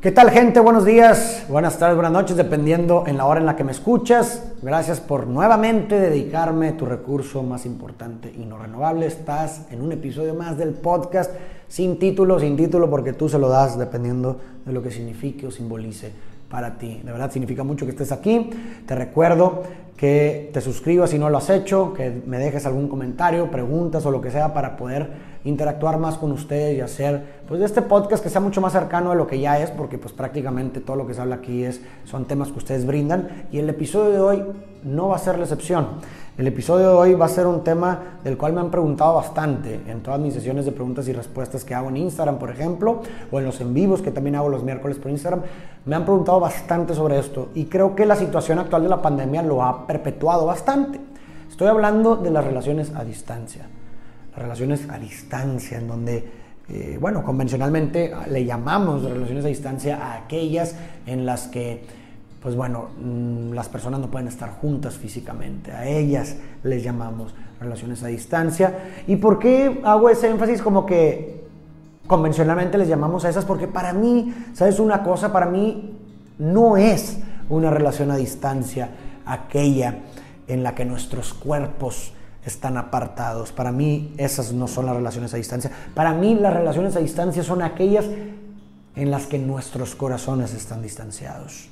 ¿Qué tal gente? Buenos días, buenas tardes, buenas noches, dependiendo en la hora en la que me escuchas. Gracias por nuevamente dedicarme tu recurso más importante y no renovable. Estás en un episodio más del podcast sin título, sin título, porque tú se lo das dependiendo de lo que signifique o simbolice para ti. De verdad significa mucho que estés aquí. Te recuerdo que te suscribas si no lo has hecho, que me dejes algún comentario, preguntas o lo que sea para poder interactuar más con ustedes y hacer pues de este podcast que sea mucho más cercano a lo que ya es, porque pues prácticamente todo lo que se habla aquí es son temas que ustedes brindan y el episodio de hoy no va a ser la excepción. El episodio de hoy va a ser un tema del cual me han preguntado bastante en todas mis sesiones de preguntas y respuestas que hago en Instagram, por ejemplo, o en los en vivos que también hago los miércoles por Instagram. Me han preguntado bastante sobre esto y creo que la situación actual de la pandemia lo ha perpetuado bastante. Estoy hablando de las relaciones a distancia. Las relaciones a distancia, en donde eh, bueno, convencionalmente le llamamos relaciones a distancia a aquellas en las que pues bueno, mm, las personas no pueden estar juntas físicamente. A ellas les llamamos relaciones a distancia. ¿Y por qué hago ese énfasis como que convencionalmente les llamamos a esas? Porque para mí, ¿sabes una cosa? Para mí no es una relación a distancia aquella en la que nuestros cuerpos están apartados. Para mí esas no son las relaciones a distancia. Para mí las relaciones a distancia son aquellas en las que nuestros corazones están distanciados.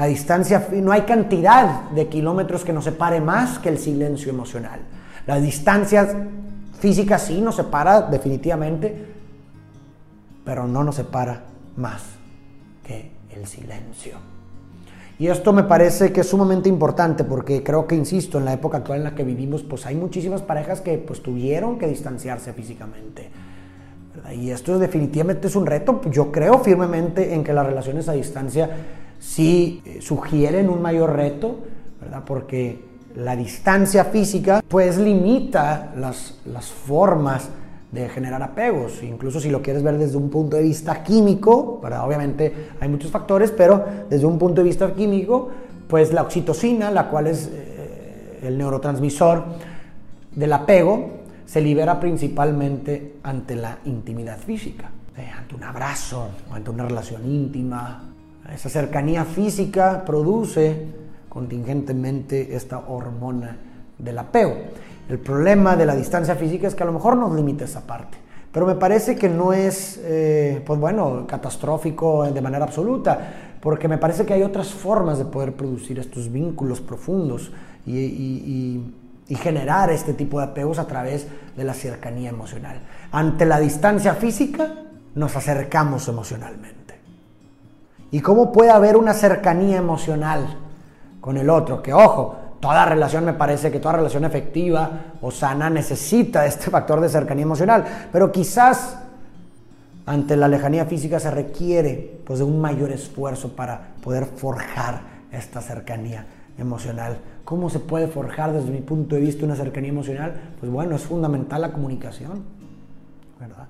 La distancia, no hay cantidad de kilómetros que nos separe más que el silencio emocional. La distancia física sí nos separa definitivamente, pero no nos separa más que el silencio. Y esto me parece que es sumamente importante porque creo que, insisto, en la época actual en la que vivimos, pues hay muchísimas parejas que pues tuvieron que distanciarse físicamente. Y esto definitivamente es un reto. Yo creo firmemente en que las relaciones a distancia sí eh, sugieren un mayor reto, ¿verdad? Porque la distancia física pues limita las, las formas de generar apegos, incluso si lo quieres ver desde un punto de vista químico, ¿verdad? obviamente hay muchos factores, pero desde un punto de vista químico, pues la oxitocina, la cual es eh, el neurotransmisor del apego, se libera principalmente ante la intimidad física, eh, ante un abrazo, ante una relación íntima, esa cercanía física produce contingentemente esta hormona del apego. El problema de la distancia física es que a lo mejor nos limita esa parte. Pero me parece que no es, eh, pues bueno, catastrófico de manera absoluta, porque me parece que hay otras formas de poder producir estos vínculos profundos y generar este tipo de apegos a través de la cercanía emocional. Ante la distancia física, nos acercamos emocionalmente. ¿Y cómo puede haber una cercanía emocional con el otro? Que ojo, toda relación me parece que toda relación efectiva o sana necesita este factor de cercanía emocional, pero quizás ante la lejanía física se requiere pues, de un mayor esfuerzo para poder forjar esta cercanía emocional. ¿Cómo se puede forjar desde mi punto de vista una cercanía emocional? Pues bueno, es fundamental la comunicación, ¿verdad?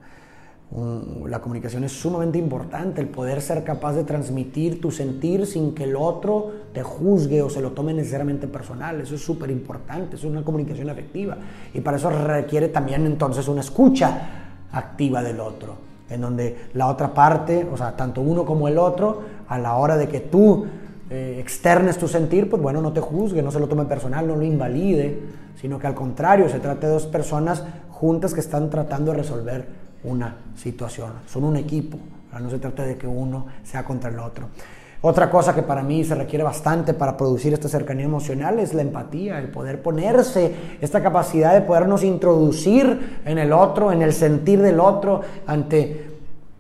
La comunicación es sumamente importante, el poder ser capaz de transmitir tu sentir sin que el otro te juzgue o se lo tome necesariamente personal. Eso es súper importante, es una comunicación efectiva. Y para eso requiere también entonces una escucha activa del otro, en donde la otra parte, o sea, tanto uno como el otro, a la hora de que tú eh, externes tu sentir, pues bueno, no te juzgue, no se lo tome personal, no lo invalide, sino que al contrario, se trate de dos personas juntas que están tratando de resolver una situación, son un equipo, no se trata de que uno sea contra el otro. Otra cosa que para mí se requiere bastante para producir esta cercanía emocional es la empatía, el poder ponerse, esta capacidad de podernos introducir en el otro, en el sentir del otro ante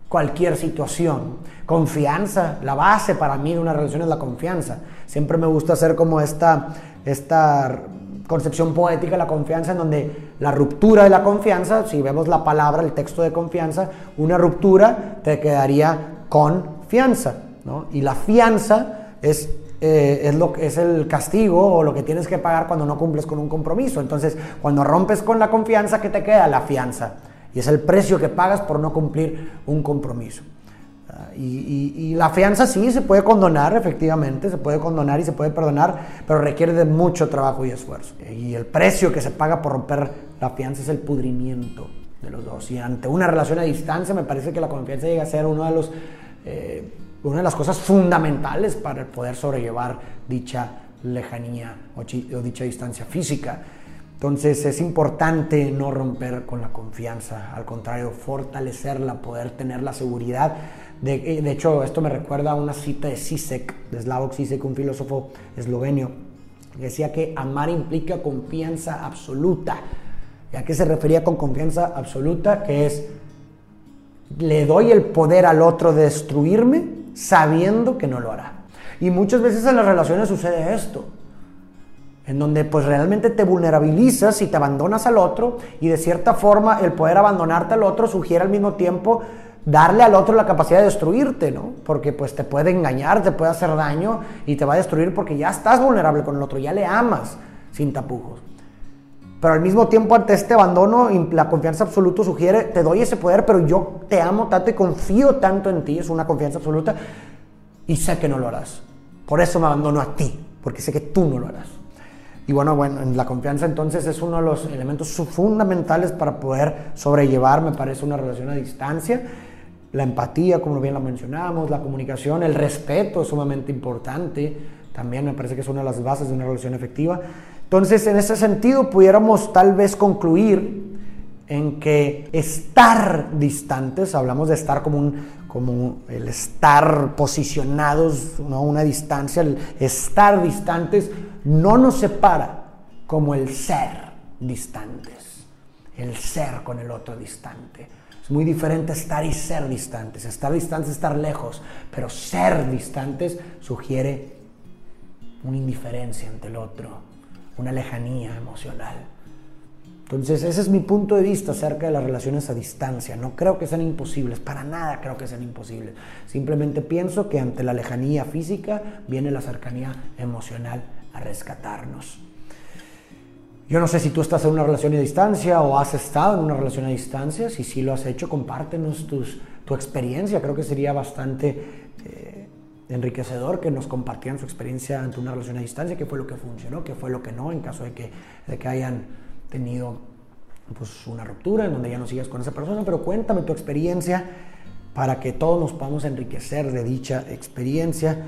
cualquier situación. Confianza, la base para mí de una relación es la confianza. Siempre me gusta hacer como esta, esta concepción poética de la confianza, en donde la ruptura de la confianza, si vemos la palabra, el texto de confianza, una ruptura te quedaría con fianza, ¿no? Y la fianza es, eh, es, lo, es el castigo o lo que tienes que pagar cuando no cumples con un compromiso. Entonces, cuando rompes con la confianza, ¿qué te queda? La fianza. Y es el precio que pagas por no cumplir un compromiso. Y, la fianza sí se puede condonar, efectivamente, se puede condonar y se puede perdonar, pero requiere de mucho trabajo y esfuerzo. Y el precio que se paga por romper la fianza es el pudrimiento de los dos. Y ante una relación a distancia me parece que la confianza llega a ser uno de los eh, una de las cosas fundamentales para poder sobrellevar dicha lejanía o, dicha distancia física. Entonces es importante no romper con la confianza, al contrario, fortalecerla, poder tener la seguridad. De, eh, de hecho, esto me recuerda a una cita de Sisek, de Slavoj Sisek, un filósofo eslovenio, que decía que amar implica confianza absoluta. ¿Y a qué se refería con confianza absoluta? Que es, le doy el poder al otro de destruirme sabiendo que no lo hará. Y muchas veces en las relaciones sucede esto en donde pues realmente te vulnerabilizas y te abandonas al otro y de cierta forma el poder abandonarte al otro sugiere al mismo tiempo darle al otro la capacidad de destruirte, ¿no? Porque pues te puede engañar, te puede hacer daño y te va a destruir porque ya estás vulnerable con el otro, ya le amas sin tapujos. Pero al mismo tiempo ante este abandono, la confianza absoluta sugiere, te doy ese poder, pero yo te amo tanto y confío tanto en ti, es una confianza absoluta, y sé que no lo harás. Por eso me abandono a ti, porque sé que tú no lo harás. Y bueno, bueno, la confianza entonces es uno de los elementos fundamentales para poder sobrellevar, me parece, una relación a distancia. La empatía, como bien lo mencionamos, la comunicación, el respeto es sumamente importante. También me parece que es una de las bases de una relación efectiva. Entonces, en ese sentido, pudiéramos tal vez concluir en que estar distantes, hablamos de estar como un, como el estar posicionados a una distancia, el estar distantes no nos separa como el ser distantes, el ser con el otro distante. Muy diferente estar y ser distantes. Estar distantes es estar lejos, pero ser distantes sugiere una indiferencia ante el otro, una lejanía emocional. Entonces, ese es mi punto de vista acerca de las relaciones a distancia. No creo que sean imposibles, para nada creo que sean imposibles. Simplemente pienso que ante la lejanía física viene la cercanía emocional a rescatarnos. Yo no sé si tú estás en una relación a distancia o has estado en una relación a distancia. Si sí lo has hecho, compártenos tu experiencia. Creo que sería bastante eh, enriquecedor que nos compartieran su experiencia ante una relación a distancia, qué fue lo que funcionó, qué fue lo que no, en caso de que, de que hayan tenido pues una ruptura en donde ya no sigas con esa persona, pero cuéntame tu experiencia para que todos nos podamos enriquecer de dicha experiencia.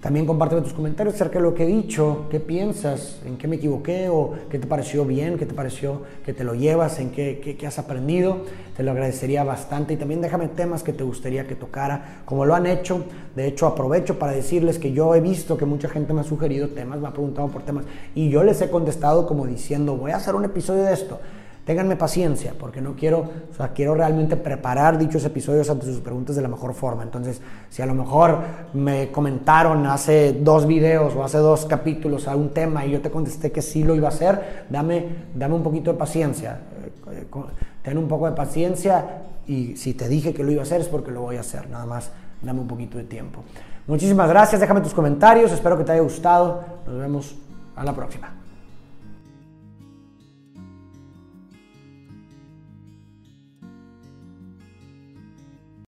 También compárteme tus comentarios acerca de lo que he dicho, qué piensas, en qué me equivoqué o qué te pareció bien, qué te pareció que te lo llevas, en qué, qué, has aprendido. Te lo agradecería bastante y también déjame temas que te gustaría que tocara, como lo han hecho. De hecho, aprovecho para decirles que yo he visto que mucha gente me ha sugerido temas, me ha preguntado por temas y yo les he contestado como diciendo, voy a hacer un episodio de esto Ténganme paciencia, porque no quiero, o sea, quiero realmente preparar dichos episodios ante sus preguntas de la mejor forma. Entonces, si a lo mejor me comentaron hace dos videos o hace dos capítulos a un tema y yo te contesté que sí lo iba a hacer, dame, dame un poquito de paciencia. Eh, ten un poco de paciencia y si te dije que lo iba a hacer es porque lo voy a hacer. Nada más, dame un poquito de tiempo. Muchísimas gracias, déjame tus comentarios, espero que te haya gustado. Nos vemos a la próxima.